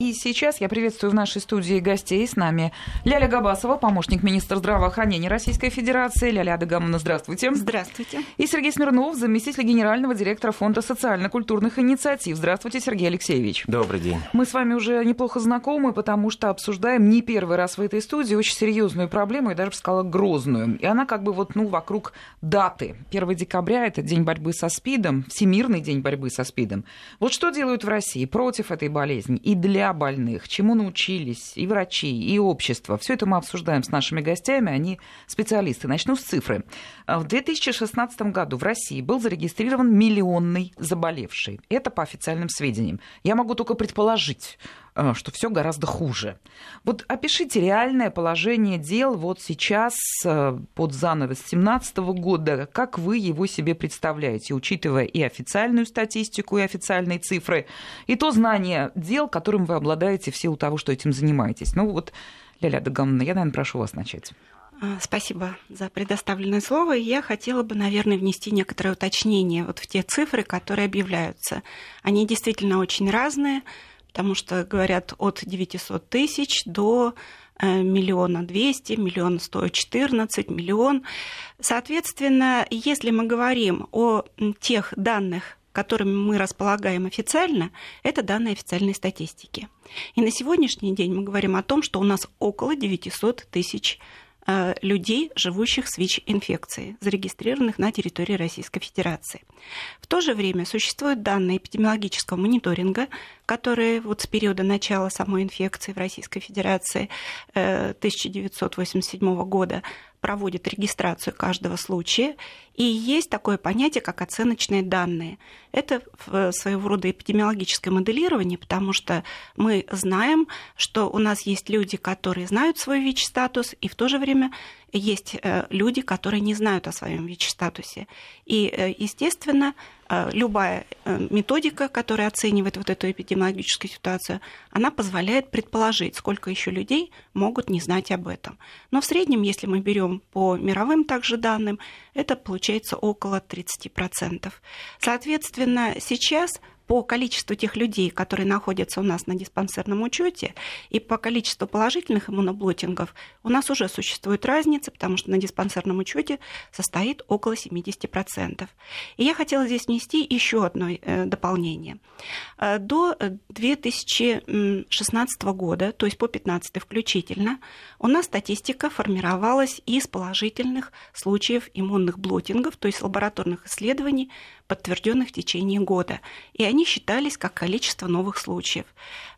И сейчас я приветствую в нашей студии гостей. С нами Ляля Габасова, помощник министра здравоохранения Российской Федерации. Ляля Адыгамовна, здравствуйте. Здравствуйте. И Сергей Смирнов, заместитель генерального директора Фонда социально-культурных инициатив. Здравствуйте, Сергей Алексеевич. Добрый день. Мы с вами уже неплохо знакомы, потому что обсуждаем не первый раз в этой студии очень серьезную проблему, я даже бы сказала, грозную. И она как бы вот, ну, вокруг даты. 1 декабря – это День борьбы со СПИДом, Всемирный день борьбы со СПИДом. Вот что делают в России против этой болезни и для больных, чему научились и врачи, и общество. Все это мы обсуждаем с нашими гостями, они специалисты. Начну с цифры. В 2016 году в России был зарегистрирован миллионный заболевший. Это по официальным сведениям. Я могу только предположить, что все гораздо хуже. Вот опишите реальное положение дел вот сейчас э, под занавес 2017 года, как вы его себе представляете, учитывая и официальную статистику, и официальные цифры, и то знание дел, которым вы обладаете в силу того, что этим занимаетесь. Ну вот, Ляля Дагамовна, я, наверное, прошу вас начать. А, спасибо за предоставленное слово. Я хотела бы, наверное, внести некоторое уточнение вот в те цифры, которые объявляются. Они действительно очень разные, потому что говорят от 900 тысяч до э, миллиона двести, миллион сто четырнадцать, миллион. Соответственно, если мы говорим о тех данных, которыми мы располагаем официально, это данные официальной статистики. И на сегодняшний день мы говорим о том, что у нас около 900 тысяч людей, живущих с ВИЧ-инфекцией, зарегистрированных на территории Российской Федерации. В то же время существуют данные эпидемиологического мониторинга, которые вот с периода начала самой инфекции в Российской Федерации 1987 э, года проводит регистрацию каждого случая, и есть такое понятие, как оценочные данные. Это своего рода эпидемиологическое моделирование, потому что мы знаем, что у нас есть люди, которые знают свой ВИЧ-статус, и в то же время есть э, люди, которые не знают о своем ВИЧ-статусе. И, э, естественно, э, любая методика, которая оценивает вот эту эпидемиологическую ситуацию, она позволяет предположить, сколько еще людей могут не знать об этом. Но в среднем, если мы берем по мировым также данным, это получается около 30%. Соответственно, сейчас по количеству тех людей, которые находятся у нас на диспансерном учете, и по количеству положительных иммуноблотингов у нас уже существует разница, потому что на диспансерном учете состоит около 70%. И я хотела здесь внести еще одно э, дополнение. Э, до 2016 года, то есть по 2015 включительно, у нас статистика формировалась из положительных случаев иммунных блотингов, то есть лабораторных исследований, подтвержденных в течение года. И они считались как количество новых случаев.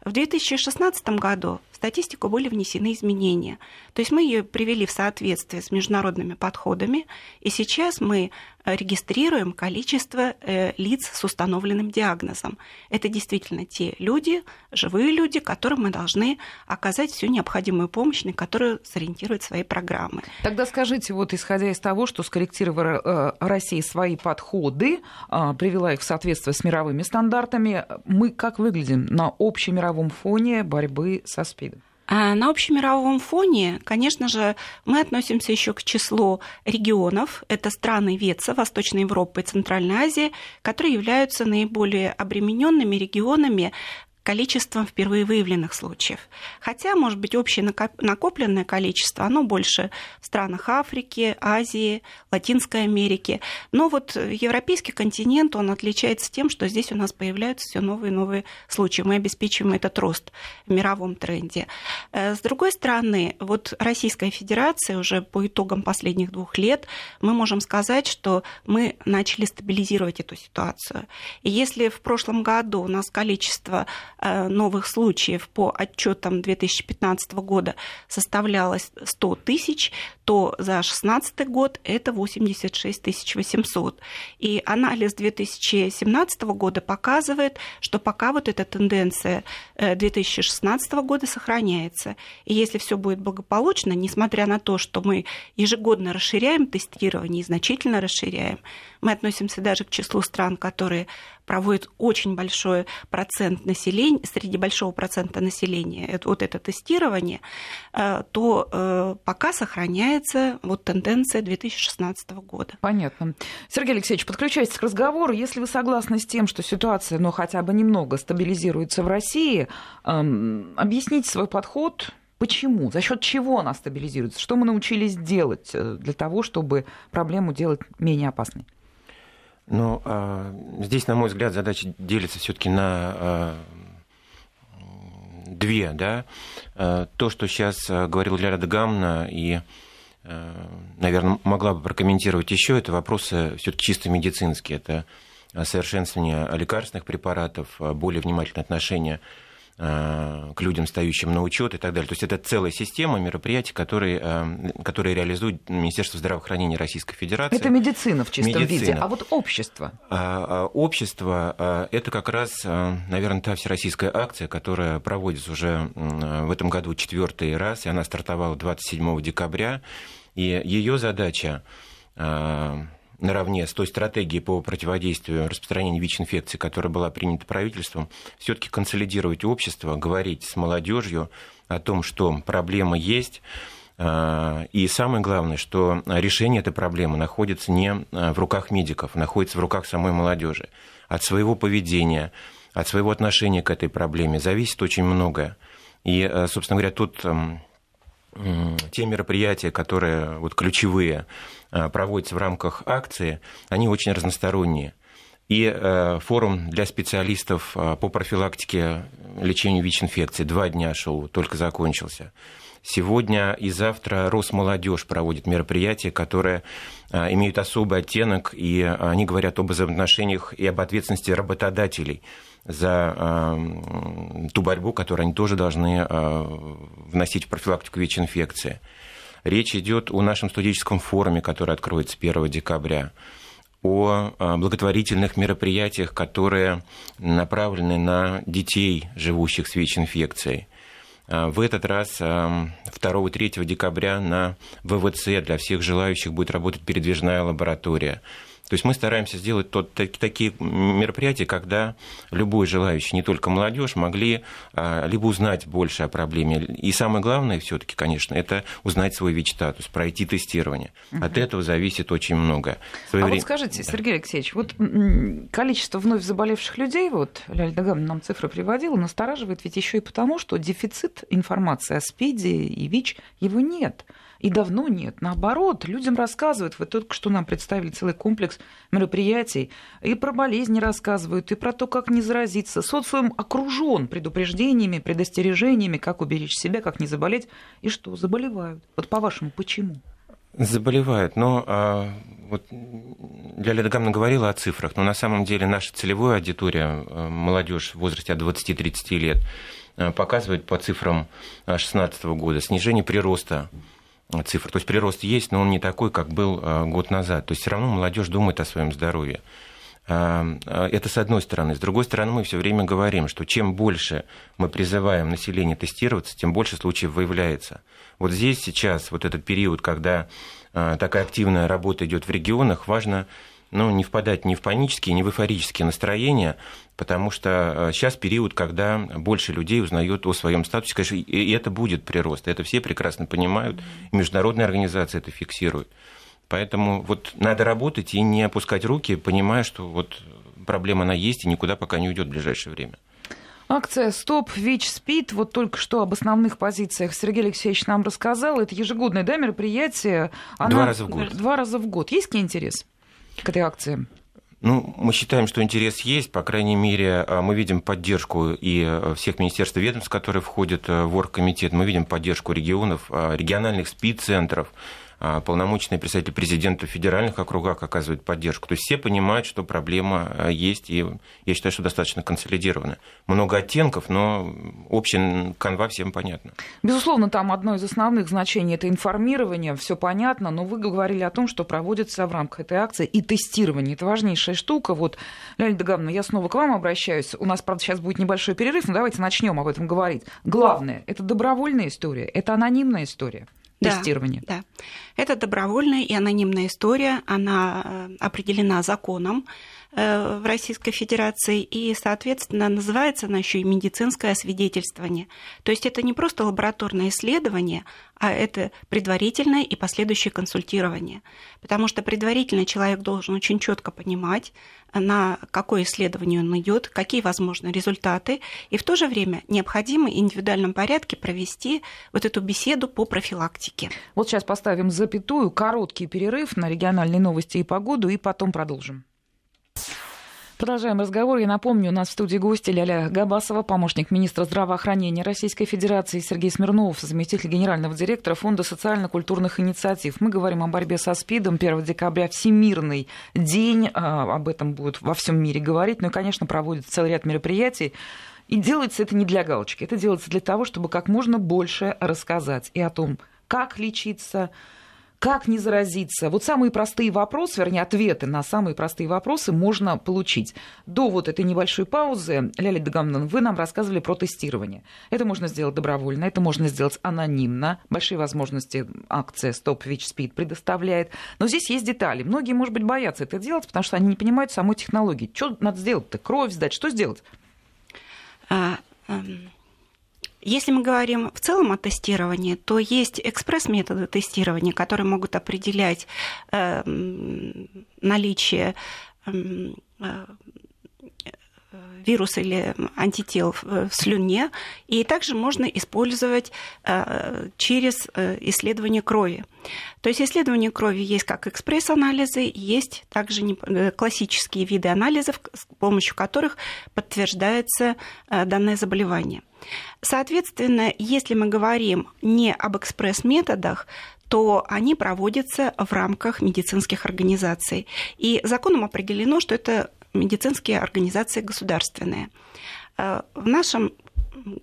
В 2016 году в статистику были внесены изменения. То есть мы ее привели в соответствие с международными подходами, и сейчас мы регистрируем количество э, лиц с установленным диагнозом. Это действительно те люди, живые люди, которым мы должны оказать всю необходимую помощь, на которую сориентируют свои программы. Тогда скажите, вот исходя из того, что скорректировала э, Россия свои подходы, а, привела их в соответствие с мировыми стандартами, мы как выглядим на общемировом мировом фоне борьбы со СПИДом? А на общемировом фоне, конечно же, мы относимся еще к числу регионов. Это страны ВЕЦа, Восточной Европы и Центральной Азии, которые являются наиболее обремененными регионами количеством впервые выявленных случаев. Хотя, может быть, общее накопленное количество, оно больше в странах Африки, Азии, Латинской Америки. Но вот европейский континент, он отличается тем, что здесь у нас появляются все новые и новые случаи. Мы обеспечиваем этот рост в мировом тренде. Э, с другой стороны, вот Российская Федерация уже по итогам последних двух лет, мы можем сказать, что мы начали стабилизировать эту ситуацию. И если в прошлом году у нас количество новых случаев по отчетам 2015 года составлялось 100 тысяч, то за 2016 год это 86 800. И анализ 2017 года показывает, что пока вот эта тенденция 2016 э, года сохраняется. И если все будет благополучно, несмотря на то, что мы ежегодно расширяем тестирование и значительно расширяем, мы относимся даже к числу стран, которые проводят очень большой процент населения, среди большого процента населения вот это тестирование, э, то э, пока сохраняется вот тенденция 2016 года. Понятно. Сергей Алексеевич, подключайтесь к разговору. Если вы согласны с тем, что ситуация, ну, хотя бы немного стабилизируется в России, эм, объясните свой подход, почему, за счет чего она стабилизируется, что мы научились делать э, для того, чтобы проблему делать менее опасной? Ну, а, здесь, на мой взгляд, задача делится все-таки на а, две, да. А, то, что сейчас говорил Ляра Дагамна и наверное, могла бы прокомментировать еще, это вопросы все-таки чисто медицинские. Это совершенствование лекарственных препаратов, более внимательное отношение Э, к людям, стоящим на учет и так далее. То есть это целая система мероприятий, которые, э, которые реализует Министерство здравоохранения Российской Федерации. Это медицина в чистом медицина. виде, а вот общество? А, а, общество – это как раз, э, наверное, та всероссийская акция, которая проводится уже в этом году четвертый раз, и она стартовала 27 декабря, и ее задача наравне с той стратегией по противодействию распространению ВИЧ-инфекции, которая была принята правительством, все-таки консолидировать общество, говорить с молодежью о том, что проблема есть, а, и самое главное, что решение этой проблемы находится не а, в руках медиков, находится в руках самой молодежи. От своего поведения, от своего отношения к этой проблеме зависит очень многое. И, а, собственно говоря, тут те мероприятия, которые вот ключевые, Э, проводятся в рамках акции, они очень разносторонние. И э, форум для специалистов э, по профилактике лечению ВИЧ-инфекции два дня шел, только закончился. Сегодня и завтра Росмолодежь проводит мероприятия, которые имеют особый оттенок, и они говорят об взаимоотношениях и об ответственности работодателей за ту борьбу, которую они тоже должны вносить в профилактику ВИЧ-инфекции. Речь идет о нашем студенческом форуме, который откроется 1 декабря о а, благотворительных мероприятиях, которые направлены на детей, живущих с ВИЧ-инфекцией. А, в этот раз 2-3 декабря на ВВЦ для всех желающих будет работать передвижная лаборатория. То есть мы стараемся сделать тот, такие мероприятия, когда любой желающий, не только молодежь, могли а, либо узнать больше о проблеме. И самое главное, все-таки, конечно, это узнать свой ВИЧ-статус, пройти тестирование. Угу. От этого зависит очень много. А время... вот скажите, да. Сергей Алексеевич, вот количество вновь заболевших людей, вот Ляля Даган нам цифры приводила, настораживает ведь еще и потому, что дефицит информации о СПИДе и ВИЧ, его нет. И давно нет. Наоборот, людям рассказывают. Вы только что нам представили целый комплекс мероприятий. И про болезни рассказывают, и про то, как не заразиться. Социум окружен предупреждениями, предостережениями, как уберечь себя, как не заболеть. И что, заболевают. Вот по-вашему, почему? Заболевают, но а, вот Ляля Дагамна говорила о цифрах, но на самом деле наша целевая аудитория, а, молодежь в возрасте от 20-30 лет, а, показывает по цифрам 2016 года снижение прироста цифр. То есть прирост есть, но он не такой, как был а, год назад. То есть все равно молодежь думает о своем здоровье. А, а, это с одной стороны. С другой стороны, мы все время говорим, что чем больше мы призываем население тестироваться, тем больше случаев выявляется. Вот здесь сейчас, вот этот период, когда такая активная работа идет в регионах, важно ну, не впадать ни в панические, ни в эйфорические настроения, потому что сейчас э, период, когда больше людей узнают о своем статусе, конечно, и это будет прирост, это все прекрасно понимают, международные организации это фиксируют. Поэтому вот надо работать и не опускать руки, понимая, что вот проблема она есть и никуда пока не уйдет в ближайшее время. Акция «Стоп ВИЧ СПИД». Вот только что об основных позициях Сергей Алексеевич нам рассказал. Это ежегодное да, мероприятие. Она... Два раза в год. Два раза в год. Есть какие интерес? к этой акции? Ну, мы считаем, что интерес есть. По крайней мере, а, мы видим поддержку и а, всех министерств и ведомств, которые входят а, в оргкомитет. Мы видим поддержку регионов, региональных спид-центров. А, полномочные представители президента в федеральных округах оказывают поддержку. То есть все понимают, что проблема а, есть, и я считаю, что достаточно консолидирована. Много оттенков, но общая канва всем понятна. Безусловно, там одно из основных значений – это информирование, все понятно, но вы говорили о том, что проводится в рамках этой акции и тестирование. Это важнейшая штука. Вот, Леонид Гавна, я снова к вам обращаюсь. У нас, правда, сейчас будет небольшой перерыв, но давайте начнем об этом говорить. Главное – это добровольная история, это анонимная история тестирования. Да, да. Это добровольная и анонимная история. Она э, определена законом э, в Российской Федерации, и, соответственно, называется она еще и медицинское освидетельствование. То есть это не просто лабораторное исследование, а это предварительное и последующее консультирование. Потому что предварительно человек должен очень четко понимать, на какое исследование он идет, какие возможны результаты, и в то же время необходимо в индивидуальном порядке провести вот эту беседу по профилактике. Вот сейчас поставим запятую, короткий перерыв на региональные новости и погоду, и потом продолжим. Продолжаем разговор. Я напомню, у нас в студии гости Ляля Габасова, помощник министра здравоохранения Российской Федерации, Сергей Смирнов, заместитель генерального директора Фонда социально-культурных инициатив. Мы говорим о борьбе со СПИДом. 1 декабря Всемирный день. А, об этом будут во всем мире говорить. Ну и, конечно, проводят целый ряд мероприятий. И делается это не для галочки. Это делается для того, чтобы как можно больше рассказать и о том, как лечиться, как не заразиться? Вот самые простые вопросы, вернее, ответы на самые простые вопросы можно получить. До вот этой небольшой паузы, Ляля Дагамнан, вы нам рассказывали про тестирование. Это можно сделать добровольно, это можно сделать анонимно. Большие возможности акция Stop ВИЧ СПИД предоставляет. Но здесь есть детали. Многие, может быть, боятся это делать, потому что они не понимают самой технологии. Что надо сделать-то? Кровь сдать? Что сделать? А, эм... Если мы говорим в целом о тестировании, то есть экспресс-методы тестирования, которые могут определять э, наличие эм, э, вирус или антител в слюне, и также можно использовать э, через э, исследование крови. То есть исследование крови есть как экспресс-анализы, есть также э, классические виды анализов, с помощью которых подтверждается данное заболевание. Соответственно, если мы говорим не об экспресс-методах, то они проводятся в рамках медицинских организаций. И законом определено, что это медицинские организации государственные. Э, в нашем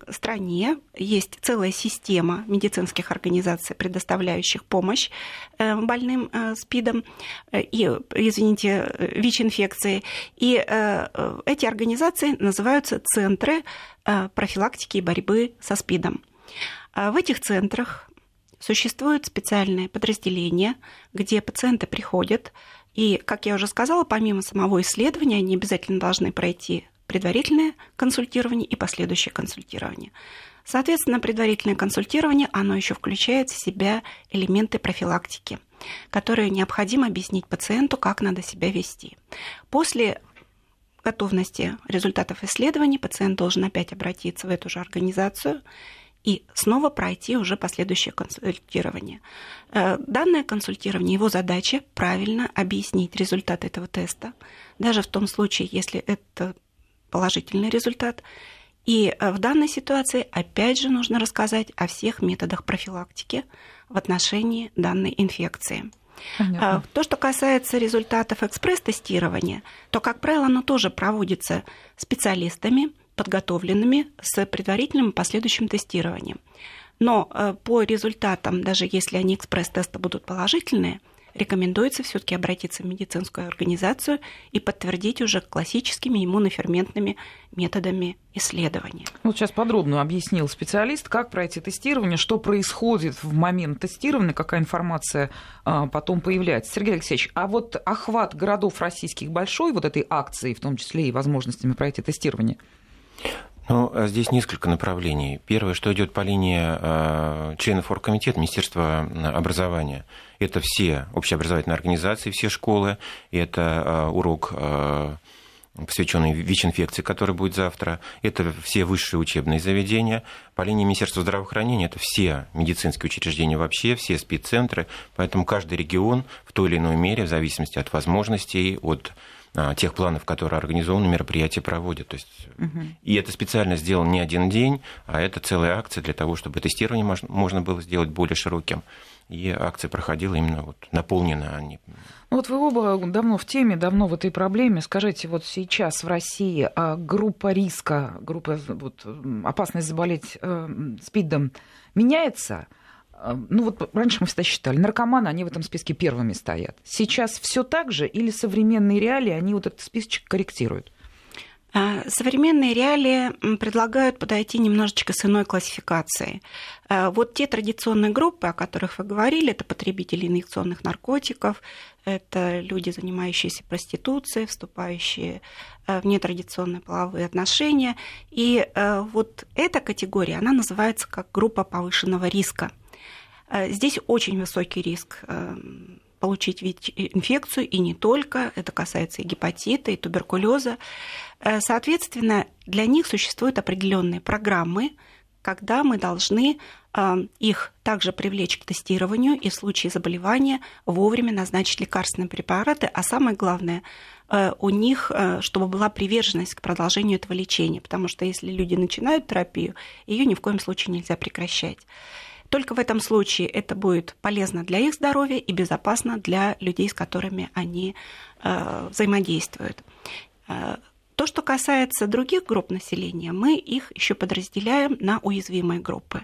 стране есть целая система медицинских организаций, предоставляющих помощь э, больным э, СПИДом и, извините, ВИЧ-инфекцией. И эти организации называются центры профилактики и борьбы со СПИДом. В этих центрах существуют специальные подразделения, где пациенты приходят, и, как я уже сказала, помимо самого исследования, они обязательно должны пройти предварительное консультирование и последующее консультирование. Соответственно, предварительное консультирование, оно еще включает в себя элементы профилактики, которые необходимо объяснить пациенту, как надо себя вести. После готовности результатов исследований пациент должен опять обратиться в эту же организацию и снова пройти уже последующее консультирование. Э, данное консультирование, его задача правильно объяснить результат этого теста, даже в том случае, если это положительный результат. И э, в данной ситуации опять же нужно рассказать о всех методах профилактики в отношении данной инфекции. Понятно. Э, то, что касается результатов экспресс-тестирования, то, как правило, оно тоже проводится специалистами, подготовленными с предварительным и последующим тестированием. Но э, по результатам, даже если они экспресс-тесты будут положительные, рекомендуется все-таки обратиться в медицинскую организацию и подтвердить уже классическими иммуноферментными методами исследования. Вот сейчас подробно объяснил специалист, как пройти тестирование, что происходит в момент тестирования, какая информация а, потом появляется. Сергей Алексеевич, а вот охват городов российских большой, вот этой акции, в том числе и возможностями пройти тестирование – ну, а здесь несколько направлений. Первое, что идет по линии э, членов оргкомитета Министерства образования. Это все общеобразовательные организации, все школы. Это э, урок э, посвященный ВИЧ-инфекции, который будет завтра. Это все высшие учебные заведения. По линии Министерства здравоохранения это все медицинские учреждения вообще, все спеццентры. Поэтому каждый регион в той или иной мере, в зависимости от возможностей, от тех планов, которые организованы, мероприятия проводят. То есть, угу. И это специально сделано не один день, а это целая акция для того, чтобы тестирование можно было сделать более широким. И акция проходила именно вот наполнена. А не... Ну вот вы оба давно в теме, давно в этой проблеме. Скажите, вот сейчас в России а группа риска, группа вот, опасность заболеть э, СПИДом меняется? Ну вот раньше мы всегда считали, наркоманы, они в этом списке первыми стоят. Сейчас все так же или современные реалии, они вот этот списочек корректируют? А, современные реалии предлагают подойти немножечко с иной классификацией. А, вот те традиционные группы, о которых вы говорили, это потребители инъекционных наркотиков, это люди, занимающиеся проституцией, вступающие а, в нетрадиционные половые отношения. И вот эта категория, она называется как группа повышенного риска – Здесь очень высокий риск получить ВИЧ-инфекцию, и не только, это касается и гепатита, и туберкулеза. Соответственно, для них существуют определенные программы, когда мы должны их также привлечь к тестированию и в случае заболевания вовремя назначить лекарственные препараты, а самое главное, э, у них, э, чтобы была приверженность к продолжению этого лечения, потому что если люди начинают терапию, ее ни в коем случае нельзя прекращать. Только в этом случае это будет полезно для их здоровья и безопасно для людей, с которыми они э, взаимодействуют. То, что касается других групп населения, мы их еще подразделяем на уязвимые группы.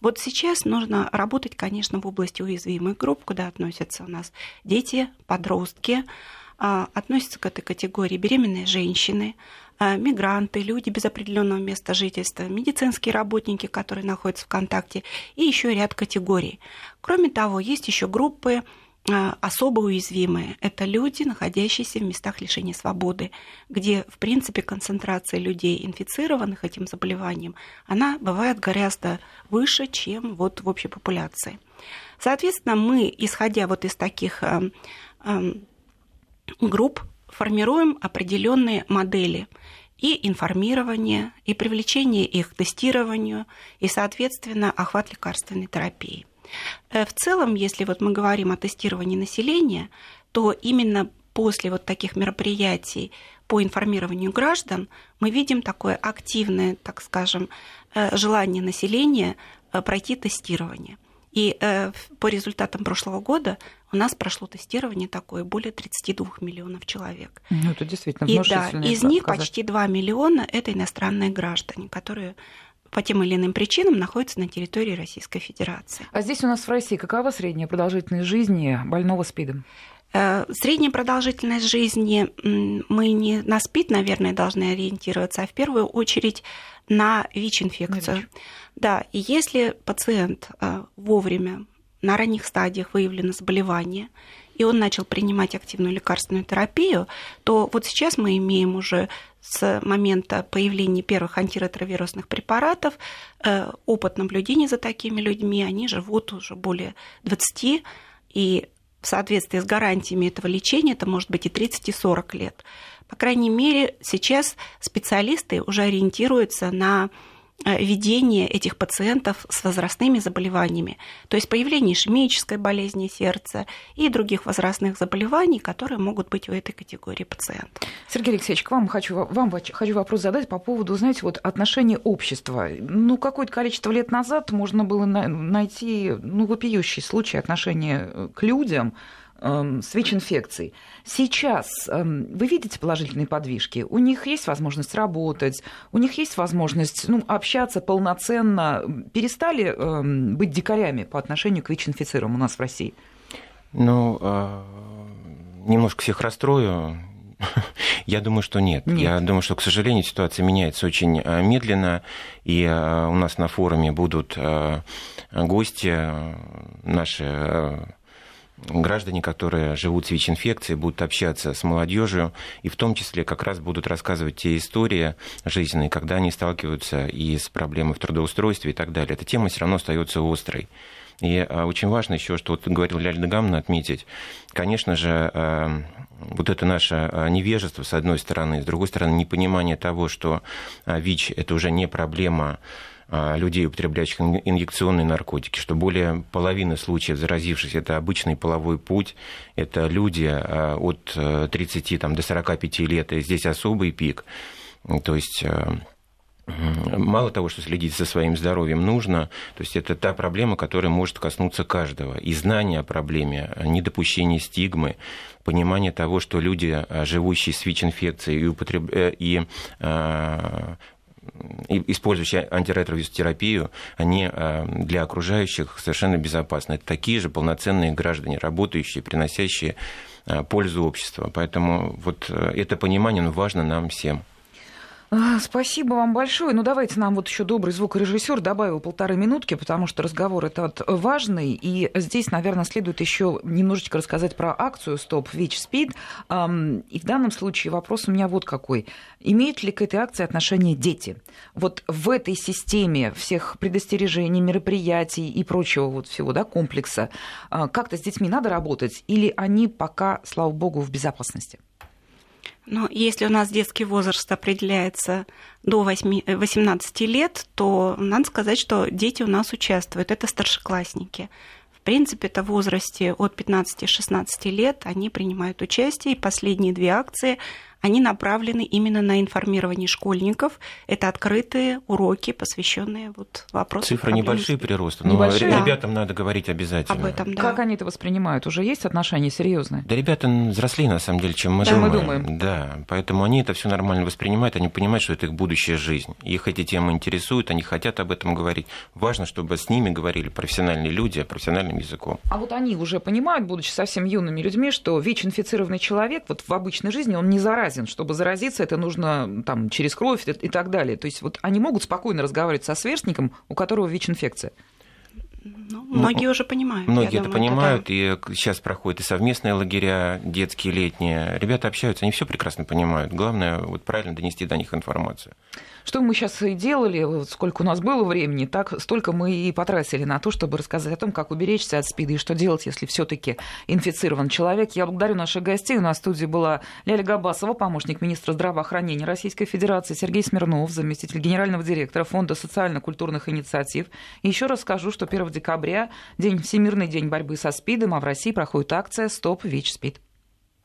Вот сейчас нужно работать, конечно, в области уязвимых групп, куда относятся у нас дети, подростки, а, относятся к этой категории беременные женщины, мигранты, люди без определенного места жительства, медицинские работники, которые находятся в контакте, и еще ряд категорий. Кроме того, есть еще группы а, особо уязвимые. Это люди, находящиеся в местах лишения свободы, где, в принципе, концентрация людей, инфицированных этим заболеванием, она бывает гораздо выше, чем вот в общей популяции. Соответственно, мы, исходя вот из таких э, э, групп, формируем определенные модели и информирование, и привлечение их к тестированию, и, соответственно, охват лекарственной терапии. Э, в целом, если вот мы говорим о тестировании населения, то именно после вот таких мероприятий по информированию граждан мы видим такое активное, так скажем, э, желание населения э, пройти тестирование. И по результатам прошлого года у нас прошло тестирование такое более 32 миллионов человек. Ну, это действительно И да, из них почти 2 миллиона это иностранные граждане, которые по тем или иным причинам находится на территории Российской Федерации. А здесь у нас в России какова средняя продолжительность жизни больного СПИДом? Э, средняя продолжительность жизни мы не на СПИД, наверное, должны ориентироваться, а в первую очередь на ВИЧ-инфекцию. Да, и если пациент э, вовремя на ранних стадиях выявлено заболевание, и он начал принимать активную лекарственную терапию, то вот сейчас мы имеем уже с момента появления первых антиретровирусных препаратов э, опыт наблюдения за такими людьми, они живут уже более 20, и в соответствии с гарантиями этого лечения это может быть и 30, и 40 лет. По крайней мере, сейчас специалисты уже ориентируются на ведение этих пациентов с возрастными заболеваниями, то есть появление ишемической болезни сердца и других возрастных заболеваний, которые могут быть у этой категории пациентов. Сергей Алексеевич, к вам хочу, вам хочу вопрос задать по поводу, знаете, вот отношения общества. Ну, какое-то количество лет назад можно было найти ну, вопиющий случай отношения э, к людям, ВИЧ-инфекцией. Сейчас эм, вы видите положительные подвижки? У них есть возможность работать, у них есть возможность ну, общаться полноценно. Перестали эм, быть дикарями по отношению к ВИЧ-инфицированным у нас в России? Ну, а, немножко всех расстрою. Я думаю, что нет. нет. Я думаю, что, к сожалению, ситуация меняется очень а, медленно, и а, у нас на форуме будут гости, наши граждане, которые живут с ВИЧ-инфекцией, будут общаться с молодежью, и в том числе как раз будут рассказывать те истории жизненные, когда они сталкиваются и с проблемой в трудоустройстве и так далее. Эта тема все равно остается острой. И а, очень важно еще, что вот говорил Ляльда Гамна, отметить, конечно же, а, вот это наше а, невежество, с одной стороны, с другой стороны, непонимание того, что ВИЧ – это уже не проблема людей, употребляющих инъекционные наркотики, что более половины случаев заразившись это обычный половой путь, это люди а, от 30 э, там, до 45 лет, и здесь особый пик. То есть э, Мало того, что следить за своим здоровьем нужно, то есть это та проблема, которая может коснуться каждого. И знание о проблеме, недопущение стигмы, понимание того, что люди, а, живущие с ВИЧ-инфекцией и, употреб... Э, и использующие антиретровирус-терапию, они э, для окружающих совершенно безопасны. Это такие же полноценные граждане, работающие, приносящие э, пользу обществу. Поэтому вот э, это понимание ну, важно нам всем. Спасибо вам большое. Ну, давайте нам вот еще добрый звукорежиссер добавил полторы минутки, потому что разговор этот важный. И здесь, наверное, следует еще немножечко рассказать про акцию «Стоп ВИЧ СПИД». И в данном случае вопрос у меня вот какой. Имеют ли к этой акции отношение дети? Вот в этой системе всех предостережений, мероприятий и прочего вот всего да, комплекса а, как-то с детьми надо работать? Или они пока, слава богу, в безопасности? Но если у нас детский возраст определяется до 8, 18 лет, то надо сказать, что дети у нас участвуют. Это старшеклассники. В принципе, это в возрасте от 15-16 лет они принимают участие. И последние две акции они направлены именно на информирование школьников. Это открытые уроки, посвященные вот вопросам. Цифры небольшие прироста, но небольшие, ребятам да. надо говорить обязательно. Об этом, да. Как они это воспринимают? Уже есть отношения серьезные? Да ребята взрослее, на самом деле, чем мы да, думаем. мы думаем. Да, поэтому они это все нормально воспринимают, они понимают, что это их будущая жизнь. Их эти темы интересуют, они хотят об этом говорить. Важно, чтобы с ними говорили профессиональные люди профессиональным языком. А вот они уже понимают, будучи совсем юными людьми, что ВИЧ-инфицированный человек вот в обычной жизни, он не заразен заразен. Чтобы заразиться, это нужно там, через кровь и так далее. То есть вот они могут спокойно разговаривать со сверстником, у которого ВИЧ-инфекция. Ну, многие ну, уже понимают. Многие это понимают, это, и сейчас проходят и совместные лагеря, детские, летние. Ребята общаются, они все прекрасно понимают. Главное, вот правильно донести до них информацию. Что мы сейчас и делали, вот сколько у нас было времени, так столько мы и потратили на то, чтобы рассказать о том, как уберечься от СПИДа и что делать, если все таки инфицирован человек. Я благодарю наших гостей. У нас в студии была Ляля Габасова, помощник министра здравоохранения Российской Федерации, Сергей Смирнов, заместитель генерального директора Фонда социально-культурных инициатив. Еще раз скажу, что 1 декабря, день Всемирный день борьбы со СПИДом, а в России проходит акция «Стоп ВИЧ-СПИД».